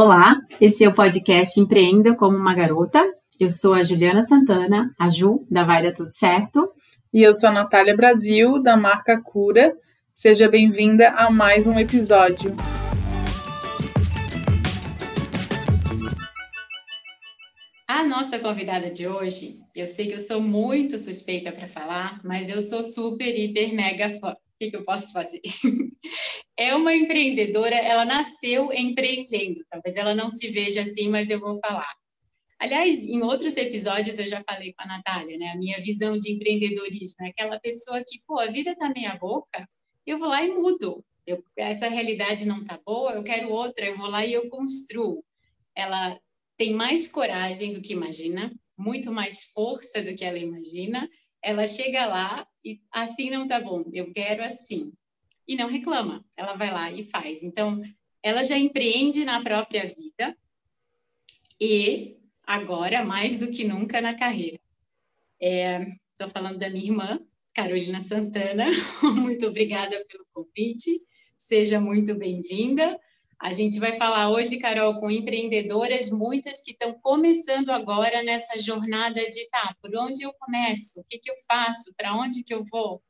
Olá, esse é o podcast Empreenda como uma Garota. Eu sou a Juliana Santana, a Ju, da Vai Dar Tudo Certo. E eu sou a Natália Brasil, da marca Cura. Seja bem-vinda a mais um episódio. A nossa convidada de hoje, eu sei que eu sou muito suspeita para falar, mas eu sou super, hiper, mega fã. O que, que eu posso fazer? é uma empreendedora, ela nasceu empreendendo, talvez ela não se veja assim, mas eu vou falar. Aliás, em outros episódios eu já falei com a Natália, né? A minha visão de empreendedorismo é aquela pessoa que, pô, a vida tá meia boca, eu vou lá e mudo. Eu, essa realidade não tá boa, eu quero outra, eu vou lá e eu construo. Ela tem mais coragem do que imagina, muito mais força do que ela imagina. Ela chega lá e assim não tá bom, eu quero assim e não reclama. Ela vai lá e faz. Então, ela já empreende na própria vida e agora, mais do que nunca, na carreira. Estou é, falando da minha irmã, Carolina Santana. muito obrigada pelo convite. Seja muito bem-vinda. A gente vai falar hoje, Carol, com empreendedoras, muitas que estão começando agora nessa jornada de tá, por onde eu começo? O que, que eu faço? Para onde que eu vou?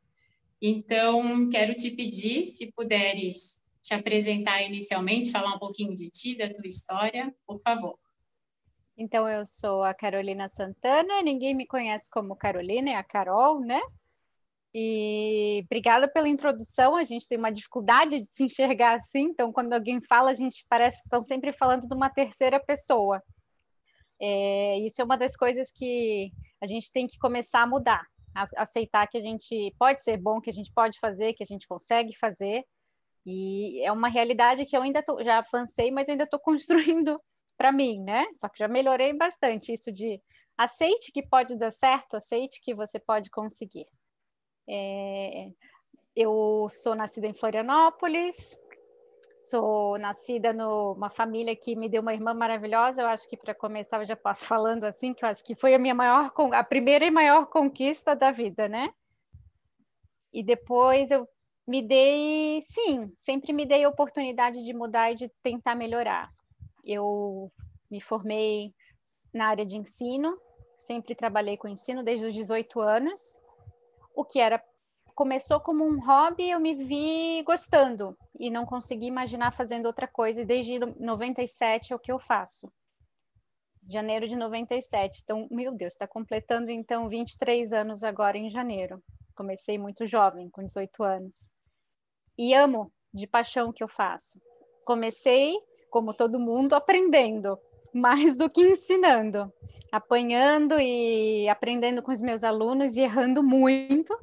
Então, quero te pedir, se puderes te apresentar inicialmente, falar um pouquinho de ti, da tua história, por favor. Então, eu sou a Carolina Santana, ninguém me conhece como Carolina, é a Carol, né? E obrigada pela introdução. A gente tem uma dificuldade de se enxergar assim, então, quando alguém fala, a gente parece que estão sempre falando de uma terceira pessoa. É, isso é uma das coisas que a gente tem que começar a mudar aceitar que a gente pode ser bom, que a gente pode fazer, que a gente consegue fazer. E é uma realidade que eu ainda tô, já avancei, mas ainda estou construindo para mim, né? Só que já melhorei bastante isso de aceite que pode dar certo, aceite que você pode conseguir. É, eu sou nascida em Florianópolis, sou nascida numa família que me deu uma irmã maravilhosa. Eu acho que para começar eu já posso falando assim, que eu acho que foi a minha maior, a primeira e maior conquista da vida, né? E depois eu me dei, sim, sempre me dei a oportunidade de mudar e de tentar melhorar. Eu me formei na área de ensino, sempre trabalhei com ensino desde os 18 anos, o que era começou como um hobby, eu me vi gostando e não consegui imaginar fazendo outra coisa. E desde 97 é o que eu faço. Janeiro de 97. Então, meu Deus, está completando então 23 anos agora em janeiro. Comecei muito jovem, com 18 anos. E amo de paixão o que eu faço. Comecei, como todo mundo, aprendendo, mais do que ensinando, apanhando e aprendendo com os meus alunos e errando muito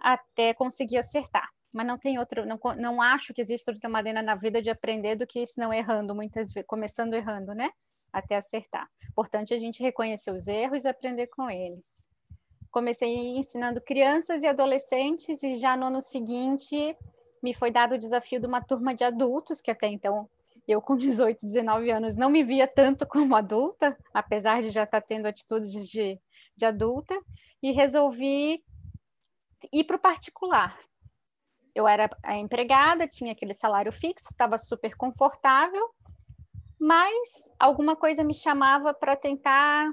até conseguir acertar. Mas não tem outro, não, não acho que existe outra maneira na vida de aprender do que se não errando, muitas vezes, começando errando, né? Até acertar. Importante a gente reconhecer os erros e aprender com eles. Comecei ensinando crianças e adolescentes, e já no ano seguinte me foi dado o desafio de uma turma de adultos, que até então eu, com 18, 19 anos, não me via tanto como adulta, apesar de já estar tendo atitudes de, de adulta, e resolvi ir para o particular. Eu era empregada, tinha aquele salário fixo, estava super confortável, mas alguma coisa me chamava para tentar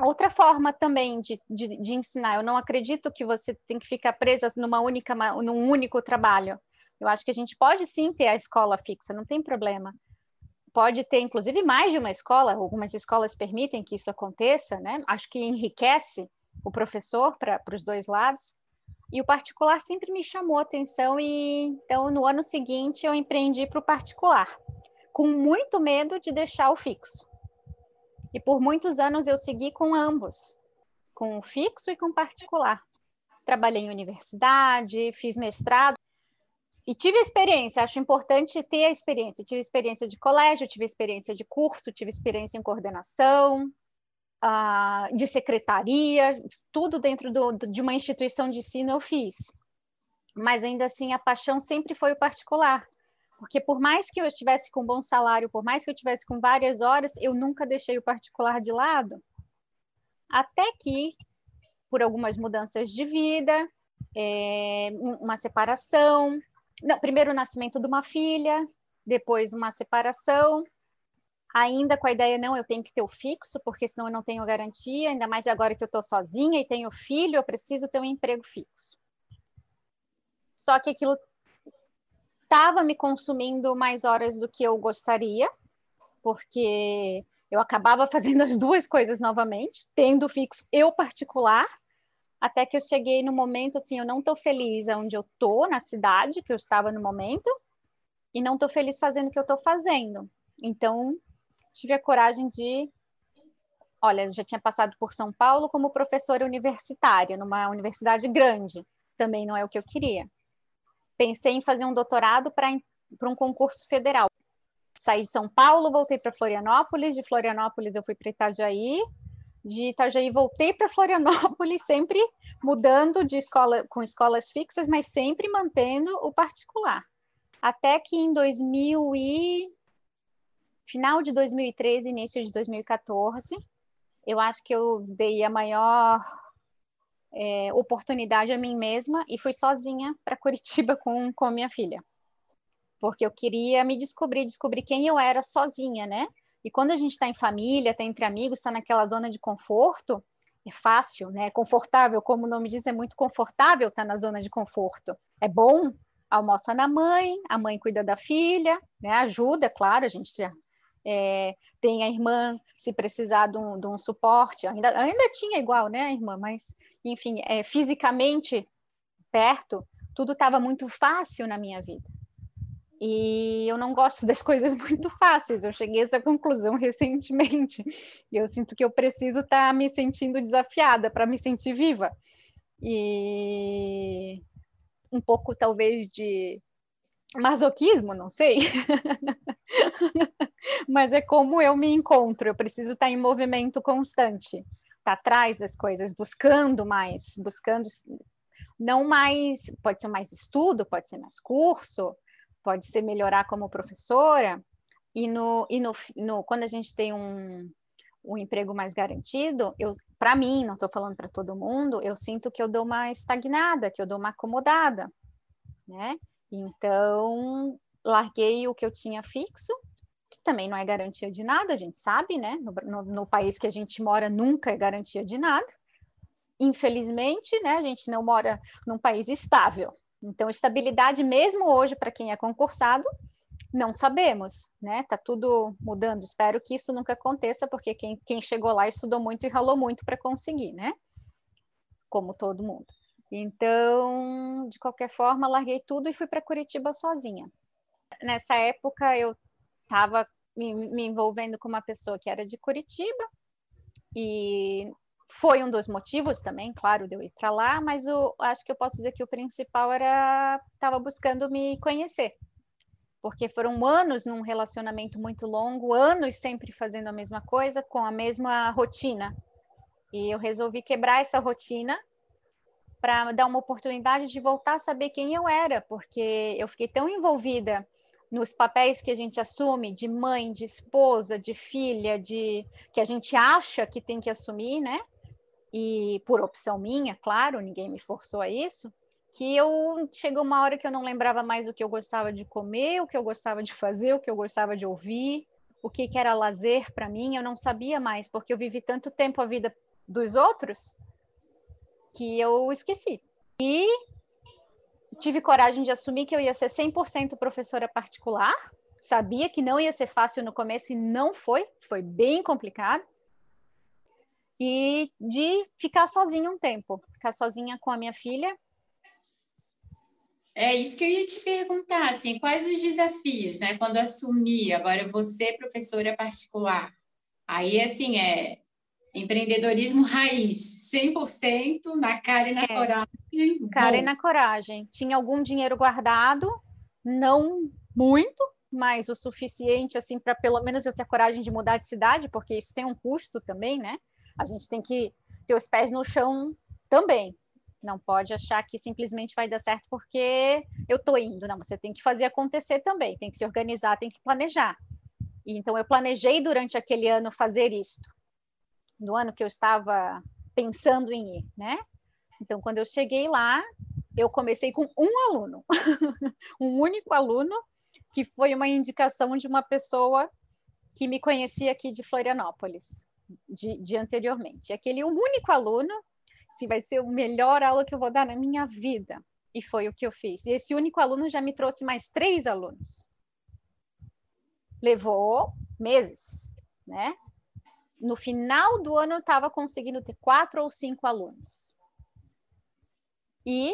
outra forma também de, de, de, ensinar. Eu não acredito que você tem que ficar presa numa única, num único trabalho. Eu acho que a gente pode sim ter a escola fixa, não tem problema. Pode ter, inclusive, mais de uma escola, algumas escolas permitem que isso aconteça, né? Acho que enriquece o professor para os dois lados. E o particular sempre me chamou atenção e então no ano seguinte eu empreendi para o particular, com muito medo de deixar o fixo. E por muitos anos eu segui com ambos, com o fixo e com o particular. Trabalhei em universidade, fiz mestrado e tive experiência, acho importante ter a experiência. Tive experiência de colégio, tive experiência de curso, tive experiência em coordenação, uh, de secretaria, tudo dentro do, de uma instituição de ensino eu fiz. Mas ainda assim, a paixão sempre foi o particular. Porque por mais que eu estivesse com um bom salário, por mais que eu estivesse com várias horas, eu nunca deixei o particular de lado. Até que, por algumas mudanças de vida, é, uma separação, não, primeiro o nascimento de uma filha, depois uma separação, ainda com a ideia, não, eu tenho que ter o fixo, porque senão eu não tenho garantia, ainda mais agora que eu estou sozinha e tenho filho, eu preciso ter um emprego fixo. Só que aquilo estava me consumindo mais horas do que eu gostaria, porque eu acabava fazendo as duas coisas novamente, tendo fixo eu particular, até que eu cheguei no momento assim, eu não estou feliz onde eu estou, na cidade que eu estava no momento, e não estou feliz fazendo o que eu estou fazendo. Então, tive a coragem de. Olha, eu já tinha passado por São Paulo como professora universitária, numa universidade grande. Também não é o que eu queria. Pensei em fazer um doutorado para um concurso federal. Saí de São Paulo, voltei para Florianópolis. De Florianópolis, eu fui para Itajaí. De Itajaí, voltei para Florianópolis, sempre mudando de escola com escolas fixas, mas sempre mantendo o particular. Até que em 2000 e final de 2013, início de 2014, eu acho que eu dei a maior é, oportunidade a mim mesma e fui sozinha para Curitiba com, com minha filha. Porque eu queria me descobrir, descobrir quem eu era sozinha, né? E quando a gente está em família, está entre amigos, está naquela zona de conforto, é fácil, né? É confortável, como o nome diz, é muito confortável estar tá na zona de conforto. É bom, almoça na mãe, a mãe cuida da filha, né? Ajuda, claro, a gente é, tem a irmã, se precisar de um, de um, suporte, ainda, ainda tinha igual, né, a irmã, mas, enfim, é, fisicamente perto, tudo estava muito fácil na minha vida. E eu não gosto das coisas muito fáceis, eu cheguei a essa conclusão recentemente. Eu sinto que eu preciso estar tá me sentindo desafiada para me sentir viva. E um pouco, talvez, de masoquismo, não sei. Mas é como eu me encontro, eu preciso estar em movimento constante, estar tá atrás das coisas, buscando mais, buscando não mais, pode ser mais estudo, pode ser mais curso, pode ser melhorar como professora, e no, e no, no quando a gente tem um, um emprego mais garantido, eu para mim, não estou falando para todo mundo, eu sinto que eu dou uma estagnada, que eu dou uma acomodada, né? Então, larguei o que eu tinha fixo, que também não é garantia de nada, a gente sabe, né? No, no, no país que a gente mora, nunca é garantia de nada. Infelizmente, né, a gente não mora num país estável. Então, estabilidade, mesmo hoje, para quem é concursado, não sabemos, né? Tá tudo mudando. Espero que isso nunca aconteça, porque quem, quem chegou lá estudou muito e ralou muito para conseguir, né? Como todo mundo. Então, de qualquer forma, larguei tudo e fui para Curitiba sozinha. Nessa época, eu estava me, me, envolvendo com uma pessoa que era de Curitiba e foi um dos motivos também, claro, de eu ir para lá, mas acho que eu posso dizer que o principal era estava buscando me conhecer, porque foram anos num relacionamento muito longo, anos sempre fazendo a mesma coisa, com a mesma rotina. E eu resolvi quebrar essa rotina para dar uma oportunidade de voltar a saber quem eu era, porque eu fiquei tão envolvida nos papéis que a gente assume de mãe, de esposa, de filha, de que a gente acha que tem que assumir, né? E por opção minha, claro, ninguém me forçou a isso, que eu chegou uma hora que eu não lembrava mais o que eu gostava de comer, o que eu gostava de fazer, o que eu gostava de ouvir, o que, que era lazer para mim, eu não sabia mais, porque eu vivi tanto tempo a vida dos outros que eu esqueci. E tive coragem de assumir que eu ia ser 100% professora particular. Sabia que não ia ser fácil no começo e não foi, foi bem complicado. E de ficar sozinha um tempo, ficar sozinha com a minha filha. É isso que eu ia te perguntar, assim, quais os desafios, né? Quando assumir, agora eu vou ser professora particular. Aí, assim, é Empreendedorismo raiz, 100% na cara e na é. coragem. Cara vou. e na coragem. Tinha algum dinheiro guardado, não muito, mas o suficiente assim para pelo menos eu ter coragem de mudar de cidade, porque isso tem um custo também, né? A gente tem que ter os pés no chão também. Não pode achar que simplesmente vai dar certo porque eu tô indo. Não, você tem que fazer acontecer também, tem que se organizar, tem que planejar. Então eu planejei durante aquele ano fazer isto no ano que eu estava pensando em ir, né? Então, quando eu cheguei lá, eu comecei com um aluno, um único aluno, que foi uma indicação de uma pessoa que me conhecia aqui de Florianópolis, de, de anteriormente. Aquele único aluno, se vai ser a melhor aula que eu vou dar na minha vida. E foi o que eu fiz. E esse único aluno já me trouxe mais três alunos. Levou meses, né? No final do ano eu estava conseguindo ter quatro ou cinco alunos. E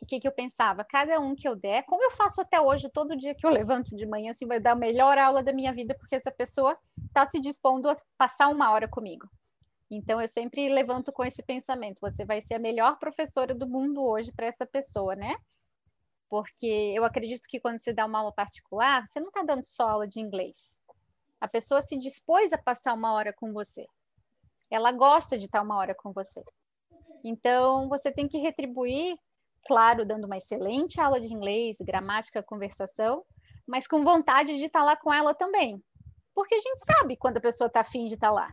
o que, que eu pensava? Cada um que eu der, como eu faço até hoje, todo dia que eu levanto de manhã, assim, vai dar a melhor aula da minha vida, porque essa pessoa está se dispondo a passar uma hora comigo. Então, eu sempre levanto com esse pensamento: você vai ser a melhor professora do mundo hoje para essa pessoa, né? Porque eu acredito que quando você dá uma aula particular, você não está dando só aula de inglês. A pessoa se dispôs a passar uma hora com você. Ela gosta de estar uma hora com você. Então, você tem que retribuir claro, dando uma excelente aula de inglês, gramática, conversação, mas com vontade de estar lá com ela também. Porque a gente sabe quando a pessoa está afim de estar lá.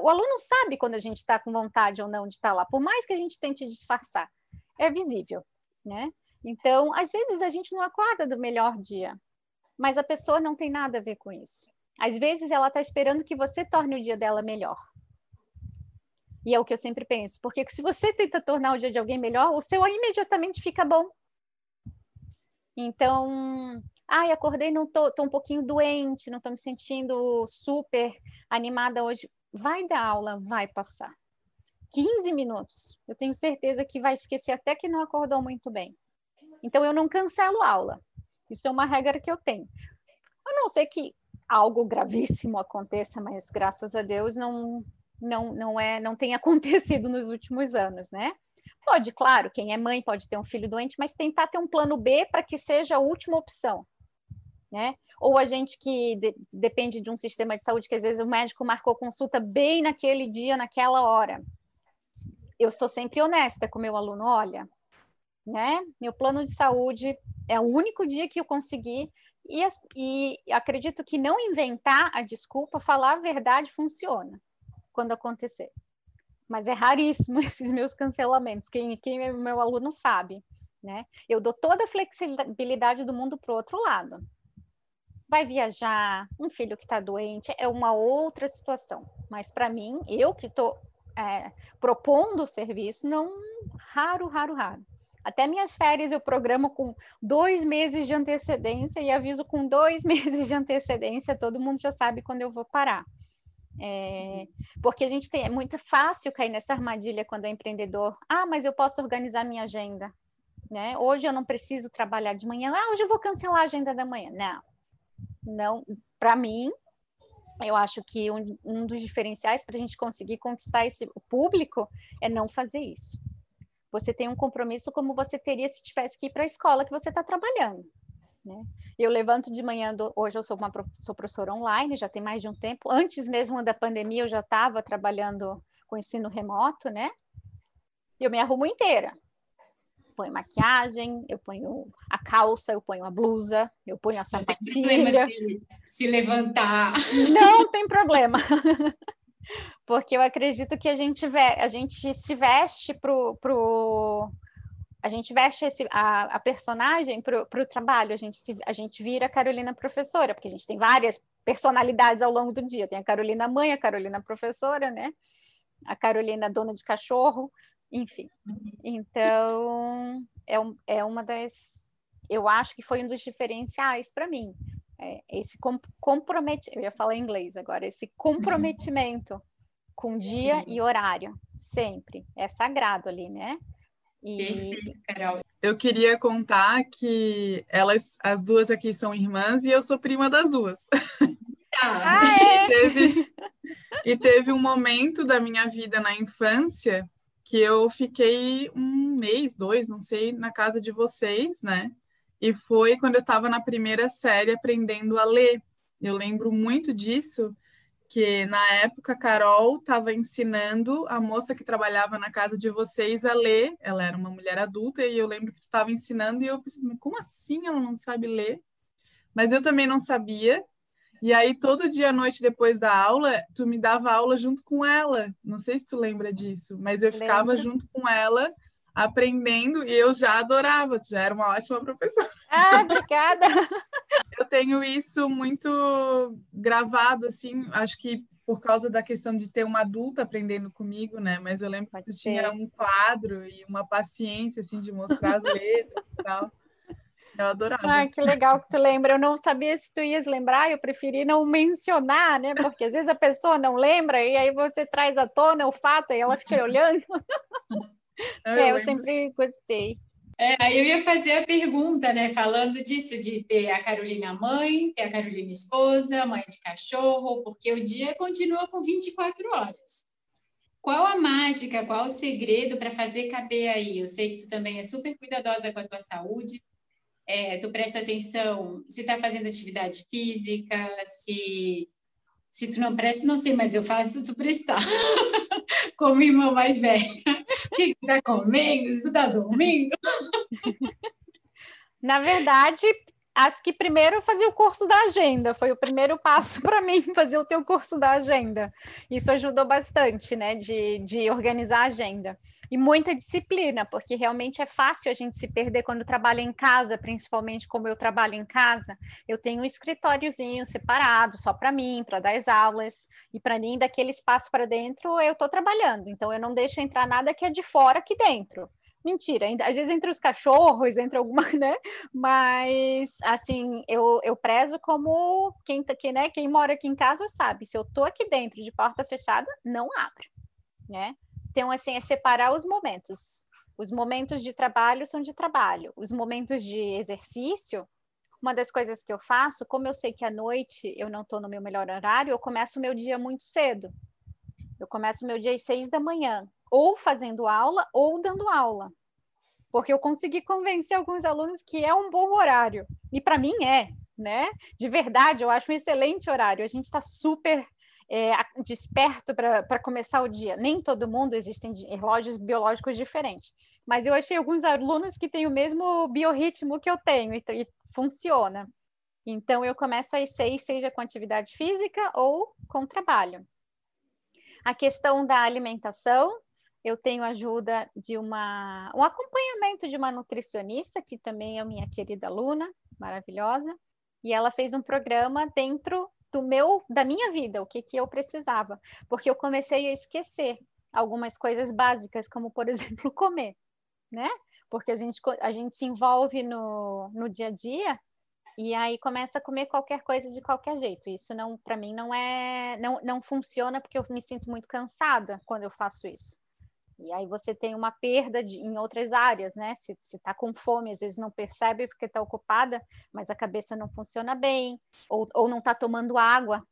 O aluno sabe quando a gente está com vontade ou não de estar lá, por mais que a gente tente disfarçar. É visível, né? Então, às vezes a gente não acorda do melhor dia, mas a pessoa não tem nada a ver com isso. Às vezes ela está esperando que você torne o dia dela melhor. E é o que eu sempre penso, porque se você tenta tornar o dia de alguém melhor, o seu imediatamente fica bom. Então, ai, acordei, não tô, tô um pouquinho doente, não tô me sentindo super animada hoje. Vai dar aula, vai passar. 15 minutos. Eu tenho certeza que vai esquecer até que não acordou muito bem. Então, eu não cancelo aula. Isso é uma regra que eu tenho. A não ser que algo gravíssimo aconteça, mas graças a Deus não, não, não, é, não tem acontecido nos últimos anos, né? Pode, claro, quem é mãe pode ter um filho doente, mas tentar ter um plano B para que seja a última opção, né? Ou a gente que de, depende de um sistema de saúde que às vezes o médico marcou consulta bem naquele dia, naquela hora. Eu sou sempre honesta com meu aluno, olha, né? Meu plano de saúde é o único dia que eu consegui e, e acredito que não inventar a desculpa, falar a verdade funciona quando acontecer. Mas é raríssimo esses meus cancelamentos. Quem, quem é meu aluno sabe, né? Eu dou toda a flexibilidade do mundo para o outro lado. Vai viajar, um filho que está doente, é uma outra situação. Mas para mim, eu que estou é, propondo o serviço, não raro, raro, raro. Até minhas férias eu programo com dois meses de antecedência e aviso com dois meses de antecedência, todo mundo já sabe quando eu vou parar. É, porque a gente tem, é muito fácil cair nessa armadilha quando é empreendedor. Ah, mas eu posso organizar minha agenda. Né? Hoje eu não preciso trabalhar de manhã. Ah, hoje eu vou cancelar a agenda da manhã. Não. Não, para mim, eu acho que um, um dos diferenciais para a gente conseguir conquistar esse público é não fazer isso. Você tem um compromisso como você teria se tivesse que ir para a escola que você está trabalhando. Né? Eu levanto de manhã, do, hoje eu sou uma sou professora online, já tem mais de um tempo. Antes mesmo da pandemia, eu já estava trabalhando com ensino remoto, né? Eu me arrumo inteira. Ponho maquiagem, eu ponho a calça, eu ponho a blusa, eu ponho a sapatilha. Se levantar. Não tem problema. Porque eu acredito que a gente, a gente se veste pro, pro, a gente veste esse, a, a personagem para o trabalho, a gente, se, a gente vira a Carolina professora, porque a gente tem várias personalidades ao longo do dia. Tem a Carolina mãe, a Carolina professora, né? A Carolina dona de cachorro, enfim. Então, é, é uma das. Eu acho que foi um dos diferenciais para mim. É, esse com, comprometimento, eu ia falar em inglês agora, esse comprometimento com dia Sim. e horário, sempre. É sagrado ali, né? E... Perfeito, Carol. Eu queria contar que elas, as duas aqui são irmãs e eu sou prima das duas. Ah, é? e, teve, e teve um momento da minha vida na infância que eu fiquei um mês, dois, não sei, na casa de vocês, né? E foi quando eu estava na primeira série aprendendo a ler. Eu lembro muito disso, que na época a Carol estava ensinando a moça que trabalhava na casa de vocês a ler. Ela era uma mulher adulta e eu lembro que tu estava ensinando e eu pensei, como assim ela não sabe ler? Mas eu também não sabia. E aí todo dia à noite depois da aula, tu me dava aula junto com ela. Não sei se tu lembra disso, mas eu ficava junto com ela aprendendo e eu já adorava, já era uma ótima professora. Ah, obrigada! eu tenho isso muito gravado, assim, acho que por causa da questão de ter uma adulta aprendendo comigo, né? Mas eu lembro Pode que tu ser. tinha um quadro e uma paciência, assim, de mostrar as letras e tal. Eu adorava. Ah, que legal que tu lembra. Eu não sabia se tu ias lembrar, eu preferi não mencionar, né? Porque às vezes a pessoa não lembra e aí você traz à tona o fato e ela fica olhando. Eu, é, eu sempre gostei. É, aí eu ia fazer a pergunta, né? Falando disso, de ter a Carolina mãe, ter a Carolina esposa, mãe de cachorro, porque o dia continua com 24 horas. Qual a mágica, qual o segredo para fazer caber aí? Eu sei que tu também é super cuidadosa com a tua saúde. É, tu presta atenção se está fazendo atividade física, se se tu não presta, não sei, mas eu faço tu prestar. Como irmã mais velha. O que tu tá comendo? Se tu tá dormindo? Na verdade, acho que primeiro fazer o curso da agenda. Foi o primeiro passo para mim, fazer o teu curso da agenda. Isso ajudou bastante, né? De, de organizar a agenda e muita disciplina, porque realmente é fácil a gente se perder quando trabalha em casa, principalmente como eu trabalho em casa. Eu tenho um escritóriozinho separado só para mim, para dar as aulas, e para mim, daquele espaço para dentro, eu estou trabalhando. Então, eu não deixo entrar nada que é de fora aqui dentro. Mentira, às vezes entre os cachorros, entre alguma, né? Mas, assim, eu, eu prezo como quem, tá, quem, né, quem mora aqui em casa sabe. Se eu tô aqui dentro de porta fechada, não abre, né? Então, assim, é separar os momentos. Os momentos de trabalho são de trabalho. Os momentos de exercício, uma das coisas que eu faço, como eu sei que à noite eu não estou no meu melhor horário, eu começo o meu dia muito cedo. Eu começo o meu dia às seis da manhã, ou fazendo aula ou dando aula. Porque eu consegui convencer alguns alunos que é um bom horário. E para mim é, né? De verdade, eu acho um excelente horário. A gente está super é, desperto para começar o dia. Nem todo mundo, existem relógios biológicos diferentes. Mas eu achei alguns alunos que têm o mesmo biorritmo que eu tenho e, e funciona. Então, eu começo às seis, seja com atividade física ou com trabalho. A questão da alimentação, eu tenho ajuda de uma, um acompanhamento de uma nutricionista, que também é minha querida aluna, maravilhosa, e ela fez um programa dentro do meu, da minha vida, o que, que eu precisava, porque eu comecei a esquecer algumas coisas básicas, como por exemplo comer, né? Porque a gente, a gente se envolve no, no dia a dia e aí começa a comer qualquer coisa de qualquer jeito. Isso não, para mim, não é, não, não funciona porque eu me sinto muito cansada quando eu faço isso. E aí você tem uma perda de, em outras áreas, né? Se está com fome, às vezes não percebe porque está ocupada, mas a cabeça não funciona bem, ou, ou não está tomando água,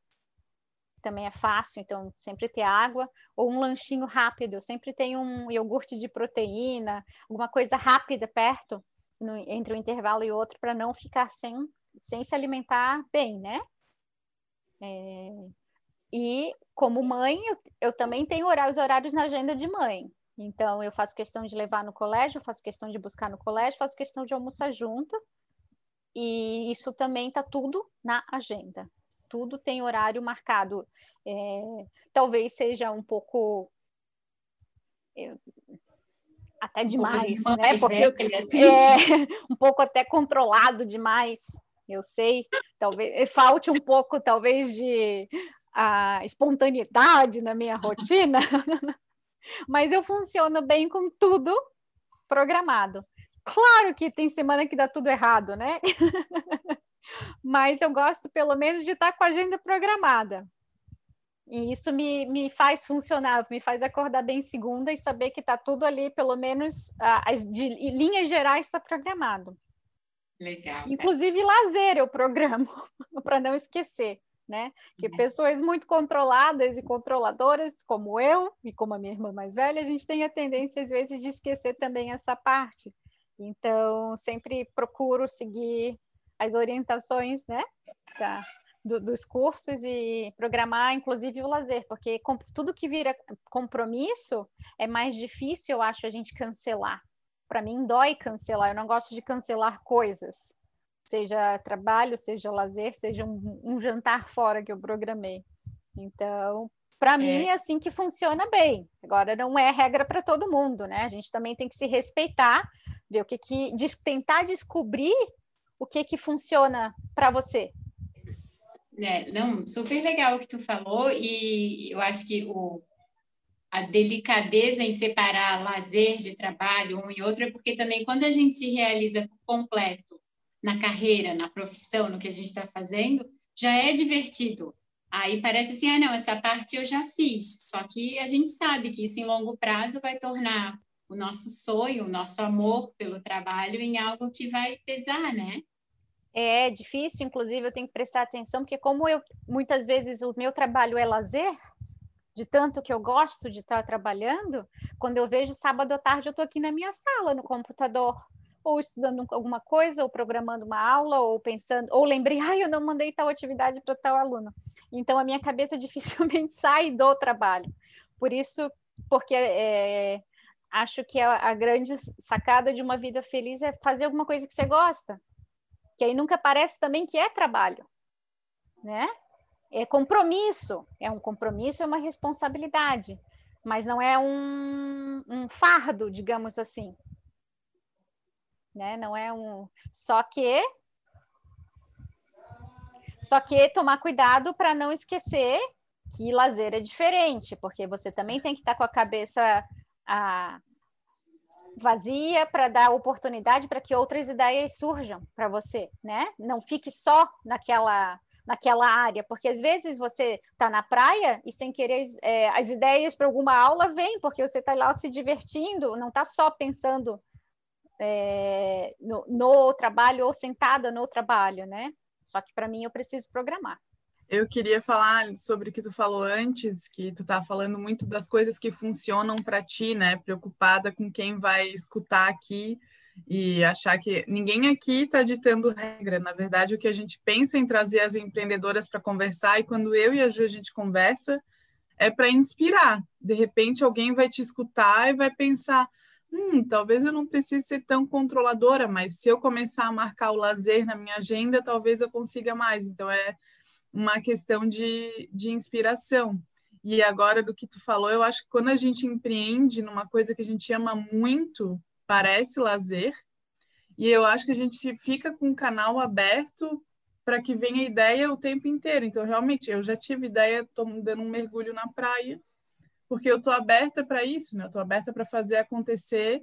também é fácil, então sempre ter água, ou um lanchinho rápido, eu sempre tenho um iogurte de proteína, alguma coisa rápida perto, no, entre um intervalo e outro, para não ficar sem, sem se alimentar bem, né? É, e como mãe, eu, eu também tenho horários, horários na agenda de mãe. Então, eu faço questão de levar no colégio, faço questão de buscar no colégio, faço questão de almoçar junto. E isso também está tudo na agenda. Tudo tem horário marcado. É, talvez seja um pouco. É, até demais, um né? Porque assim. é, um pouco até controlado demais, eu sei. Talvez falte um pouco, talvez, de a espontaneidade na minha rotina, mas eu funciono bem com tudo programado. Claro que tem semana que dá tudo errado, né? mas eu gosto pelo menos de estar com a agenda programada. E isso me, me faz funcionar, me faz acordar bem segunda e saber que está tudo ali, pelo menos as de linhas gerais está programado. Legal. Inclusive lazer eu programo, para não esquecer né? Que uhum. pessoas muito controladas e controladoras, como eu e como a minha irmã mais velha, a gente tem a tendência, às vezes, de esquecer também essa parte. Então, sempre procuro seguir as orientações, né? Da, do, dos cursos e programar, inclusive, o lazer, porque com, tudo que vira compromisso é mais difícil, eu acho, a gente cancelar. Para mim, dói cancelar, eu não gosto de cancelar coisas seja trabalho, seja lazer, seja um, um jantar fora que eu programei. Então, para mim é assim que funciona bem. Agora não é regra para todo mundo, né? A gente também tem que se respeitar, ver o que que tentar descobrir o que que funciona para você. É, não, super legal o que tu falou e eu acho que o a delicadeza em separar lazer de trabalho um e outro é porque também quando a gente se realiza por completo na carreira, na profissão, no que a gente está fazendo, já é divertido. Aí parece assim, ah, não, essa parte eu já fiz. Só que a gente sabe que isso em longo prazo vai tornar o nosso sonho, o nosso amor pelo trabalho em algo que vai pesar, né? É difícil, inclusive eu tenho que prestar atenção, porque como eu muitas vezes o meu trabalho é lazer, de tanto que eu gosto de estar trabalhando, quando eu vejo sábado à tarde, eu estou aqui na minha sala, no computador, ou estudando alguma coisa, ou programando uma aula, ou pensando, ou lembrei, ai, eu não mandei tal atividade para tal aluno. Então, a minha cabeça dificilmente sai do trabalho. Por isso, porque é, acho que a, a grande sacada de uma vida feliz é fazer alguma coisa que você gosta, que aí nunca parece também que é trabalho, né? é compromisso, é um compromisso, é uma responsabilidade, mas não é um, um fardo, digamos assim. Né? Não é um. Só que. Só que tomar cuidado para não esquecer que lazer é diferente, porque você também tem que estar com a cabeça a, vazia para dar oportunidade para que outras ideias surjam para você, né? Não fique só naquela naquela área, porque às vezes você está na praia e sem querer é, as ideias para alguma aula vêm, porque você está lá se divertindo, não está só pensando é, no, no, trabalho ou sentada no trabalho, né? Só que para mim eu preciso programar. Eu queria falar sobre o que tu falou antes, que tu tá falando muito das coisas que funcionam para ti, né? Preocupada com quem vai escutar aqui e achar que ninguém aqui está ditando regra. Na verdade, o que a gente pensa em trazer as empreendedoras para conversar, e quando eu e a Ju a gente conversa, é para inspirar. De repente, alguém vai te escutar e vai pensar: hum, talvez eu não precise ser tão controladora, mas se eu começar a marcar o lazer na minha agenda, talvez eu consiga mais. Então, é uma questão de, de inspiração. E agora, do que tu falou, eu acho que quando a gente empreende numa coisa que a gente ama muito, parece lazer, e eu acho que a gente fica com o canal aberto para que venha ideia o tempo inteiro. Então, realmente, eu já tive ideia, estou dando um mergulho na praia, porque eu estou aberta para isso, né? Eu estou aberta para fazer acontecer.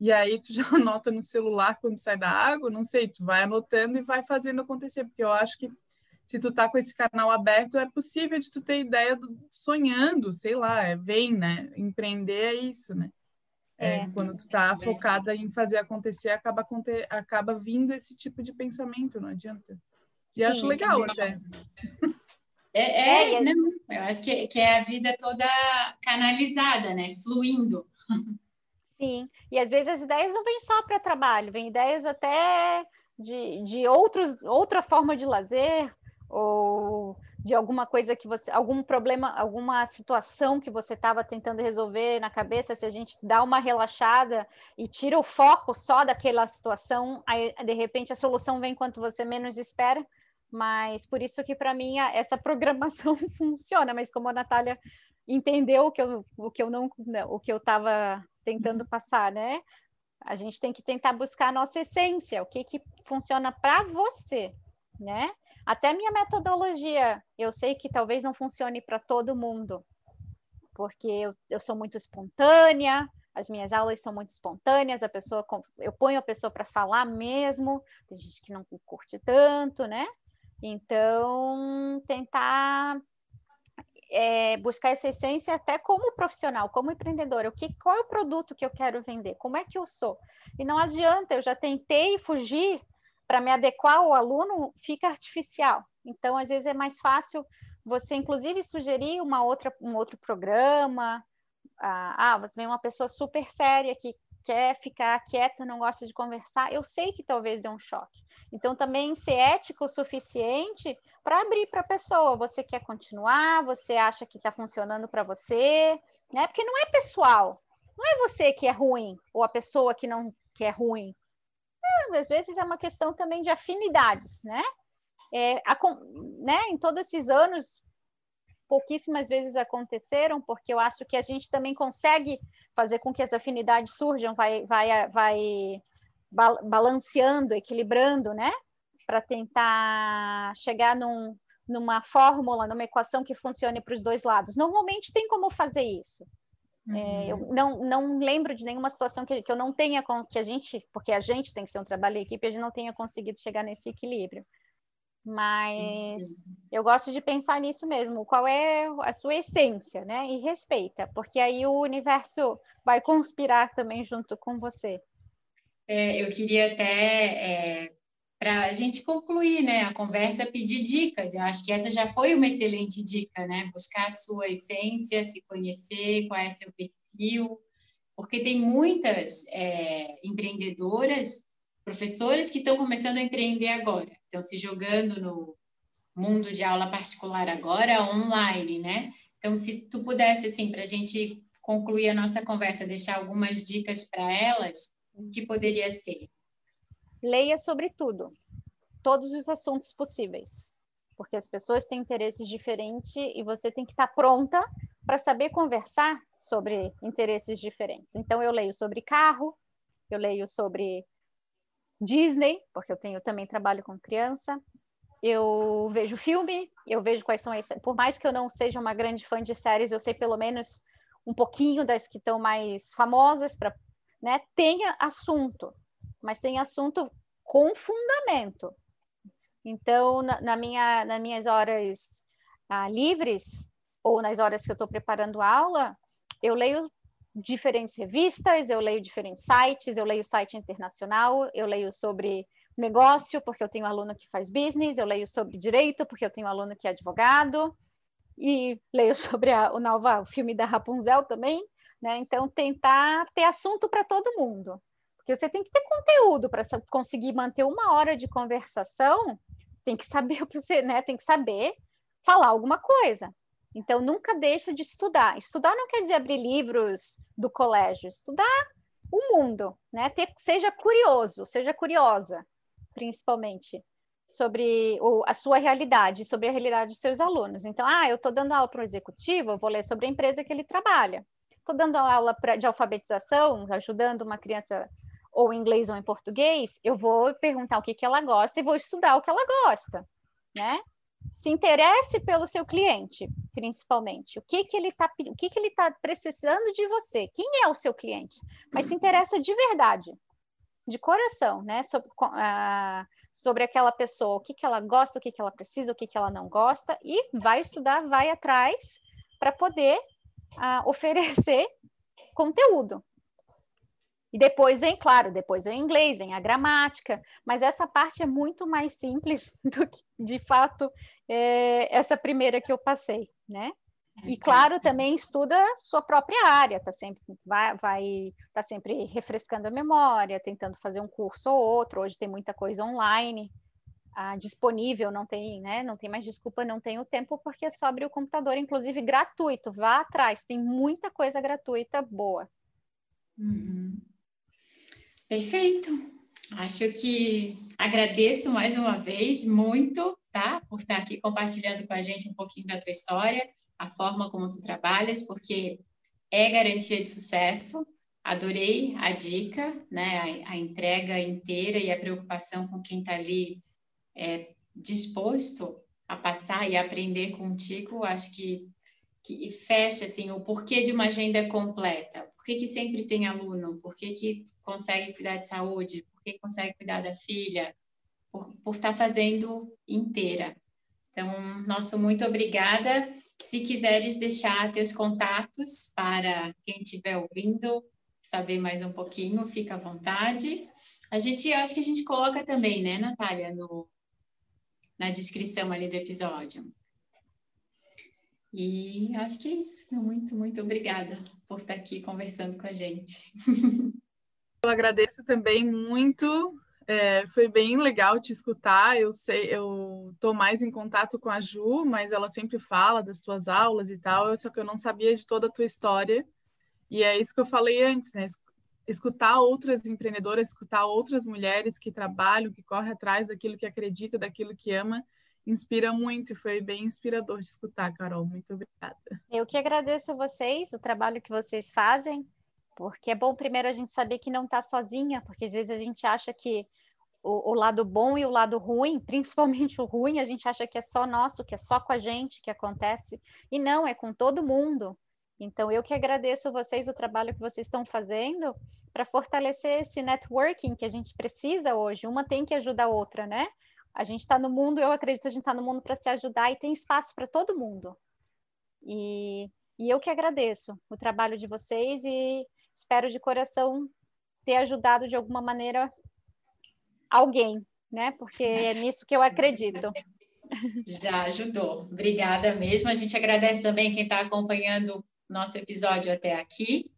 E aí tu já anota no celular quando sai da água, não sei, tu vai anotando e vai fazendo acontecer, porque eu acho que se tu tá com esse canal aberto, é possível de tu ter ideia do, sonhando, sei lá, é, vem, né? Empreender é isso, né? É, é, quando tu tá focada em fazer acontecer, acaba, acaba vindo esse tipo de pensamento, não adianta. E Sim, acho legal até. É, é, é não, eu acho que, que é a vida toda canalizada, né? Fluindo. Sim, e às vezes as ideias não vêm só para trabalho, vêm ideias até de, de outros, outra forma de lazer, ou de alguma coisa que você, algum problema, alguma situação que você estava tentando resolver na cabeça, se a gente dá uma relaxada e tira o foco só daquela situação, aí de repente a solução vem quando você menos espera. Mas por isso que para mim essa programação funciona. Mas como a Natália entendeu o que eu, o que eu não, o que eu estava tentando passar, né? A gente tem que tentar buscar a nossa essência, o que que funciona para você, né? Até minha metodologia, eu sei que talvez não funcione para todo mundo, porque eu, eu sou muito espontânea, as minhas aulas são muito espontâneas, a pessoa eu ponho a pessoa para falar mesmo, tem gente que não curte tanto, né? Então, tentar é, buscar essa essência até como profissional, como empreendedora. O que, qual é o produto que eu quero vender? Como é que eu sou? E não adianta, eu já tentei fugir para me adequar ao aluno fica artificial. Então, às vezes é mais fácil você, inclusive, sugerir uma outra, um outro programa. Ah, ah, você vê uma pessoa super séria que quer ficar quieta, não gosta de conversar. Eu sei que talvez dê um choque. Então, também ser ético o suficiente para abrir para a pessoa. Você quer continuar? Você acha que está funcionando para você? Né? Porque não é pessoal. Não é você que é ruim ou a pessoa que não que é ruim às vezes é uma questão também de afinidades, né? É, a, né? Em todos esses anos, pouquíssimas vezes aconteceram, porque eu acho que a gente também consegue fazer com que as afinidades surjam, vai, vai, vai balanceando, equilibrando, né? Para tentar chegar num, numa fórmula, numa equação que funcione para os dois lados. Normalmente tem como fazer isso. Uhum. É, eu não, não lembro de nenhuma situação que, que eu não tenha, que a gente, porque a gente tem que ser um trabalho em equipe, a gente não tenha conseguido chegar nesse equilíbrio. Mas eu gosto de pensar nisso mesmo, qual é a sua essência, né? E respeita, porque aí o universo vai conspirar também junto com você. É, eu queria até, é, para a gente concluir né, a conversa, pedir dicas. Eu acho que essa já foi uma excelente dica, né? Buscar a sua essência, se conhecer, qual é seu perfil, porque tem muitas é, empreendedoras, professoras que estão começando a empreender agora, estão se jogando no mundo de aula particular agora, online, né? Então, se tu pudesse, assim, para a gente concluir a nossa conversa, deixar algumas dicas para elas, que poderia ser? Leia sobre tudo, todos os assuntos possíveis, porque as pessoas têm interesses diferentes e você tem que estar pronta para saber conversar sobre interesses diferentes. Então, eu leio sobre carro, eu leio sobre Disney, porque eu tenho também trabalho com criança. Eu vejo filme, eu vejo quais são as. Por mais que eu não seja uma grande fã de séries, eu sei pelo menos um pouquinho das que estão mais famosas para né? Tenha assunto, mas tem assunto com fundamento. Então, na, na minha, nas minhas horas ah, livres, ou nas horas que eu estou preparando aula, eu leio diferentes revistas, eu leio diferentes sites, eu leio site internacional, eu leio sobre negócio, porque eu tenho aluno que faz business, eu leio sobre direito, porque eu tenho aluno que é advogado, e leio sobre a, o novo o filme da Rapunzel também, né? Então, tentar ter assunto para todo mundo. Porque você tem que ter conteúdo para conseguir manter uma hora de conversação, você tem que saber o que você, né? Tem que saber falar alguma coisa. Então, nunca deixa de estudar. Estudar não quer dizer abrir livros do colégio, estudar o mundo, né? Ter, seja curioso, seja curiosa, principalmente, sobre o, a sua realidade, sobre a realidade dos seus alunos. Então, ah, eu estou dando aula para um executivo, eu vou ler sobre a empresa que ele trabalha estou dando aula pra, de alfabetização, ajudando uma criança ou em inglês ou em português, eu vou perguntar o que, que ela gosta e vou estudar o que ela gosta, né? Se interesse pelo seu cliente, principalmente. O que, que ele está o que, que ele tá precisando de você? Quem é o seu cliente? Mas se interessa de verdade, de coração, né? Sobre, uh, sobre aquela pessoa, o que, que ela gosta, o que, que ela precisa, o que, que ela não gosta, e vai estudar, vai atrás para poder a oferecer conteúdo. E depois vem, claro, depois vem o inglês, vem a gramática, mas essa parte é muito mais simples do que, de fato, é, essa primeira que eu passei, né? E claro, também estuda sua própria área, tá sempre vai, vai tá sempre refrescando a memória, tentando fazer um curso ou outro. Hoje tem muita coisa online, ah, disponível, não tem, né? Não tem mais desculpa, não tenho tempo, porque é só abrir o computador, inclusive gratuito. Vá atrás, tem muita coisa gratuita boa. Uhum. Perfeito. Acho que agradeço mais uma vez muito, tá? Por estar aqui compartilhando com a gente um pouquinho da tua história, a forma como tu trabalhas, porque é garantia de sucesso. Adorei a dica, né? A, a entrega inteira e a preocupação com quem está ali é, disposto a passar e aprender contigo, acho que, que fecha assim, o porquê de uma agenda completa. Por que, que sempre tem aluno? Por que, que consegue cuidar de saúde? Por que consegue cuidar da filha? Por, estar fazendo inteira. Então, nosso muito obrigada. Se quiseres deixar teus contatos para quem estiver ouvindo, saber mais um pouquinho, fica à vontade. A gente, eu acho que a gente coloca também, né, Natália, no, na descrição ali do episódio. E acho que é isso. Muito, muito obrigada por estar aqui conversando com a gente. Eu agradeço também muito. É, foi bem legal te escutar. Eu sei, eu estou mais em contato com a Ju, mas ela sempre fala das tuas aulas e tal. Só que eu não sabia de toda a tua história. E é isso que eu falei antes, né? escutar outras empreendedoras, escutar outras mulheres que trabalham, que correm atrás daquilo que acredita, daquilo que ama, inspira muito e foi bem inspirador de escutar, Carol. Muito obrigada. Eu que agradeço a vocês, o trabalho que vocês fazem, porque é bom primeiro a gente saber que não está sozinha, porque às vezes a gente acha que o, o, lado bom e o lado ruim, principalmente o ruim, a gente acha que é só nosso, que é só com a gente que acontece, e não, é com todo mundo. Então, eu que agradeço a vocês o trabalho que vocês estão fazendo para fortalecer esse networking que a gente precisa hoje. Uma tem que ajudar a outra, né? A gente está no mundo, eu acredito a gente está no mundo para se ajudar e tem espaço para todo mundo. E, e eu que agradeço o trabalho de vocês e espero de coração ter ajudado de alguma maneira alguém, né? Porque é nisso que eu acredito. Já ajudou. Obrigada mesmo. A gente agradece também quem está acompanhando nosso episódio até aqui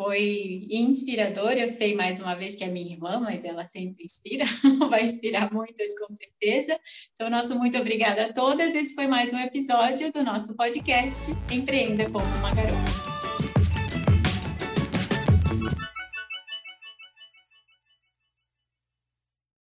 foi inspirador. Eu sei mais uma vez que é minha irmã, mas ela sempre inspira, vai inspirar muitas com certeza. Então, nosso muito obrigada a todas. Esse foi mais um episódio do nosso podcast Empreenda como uma Garota.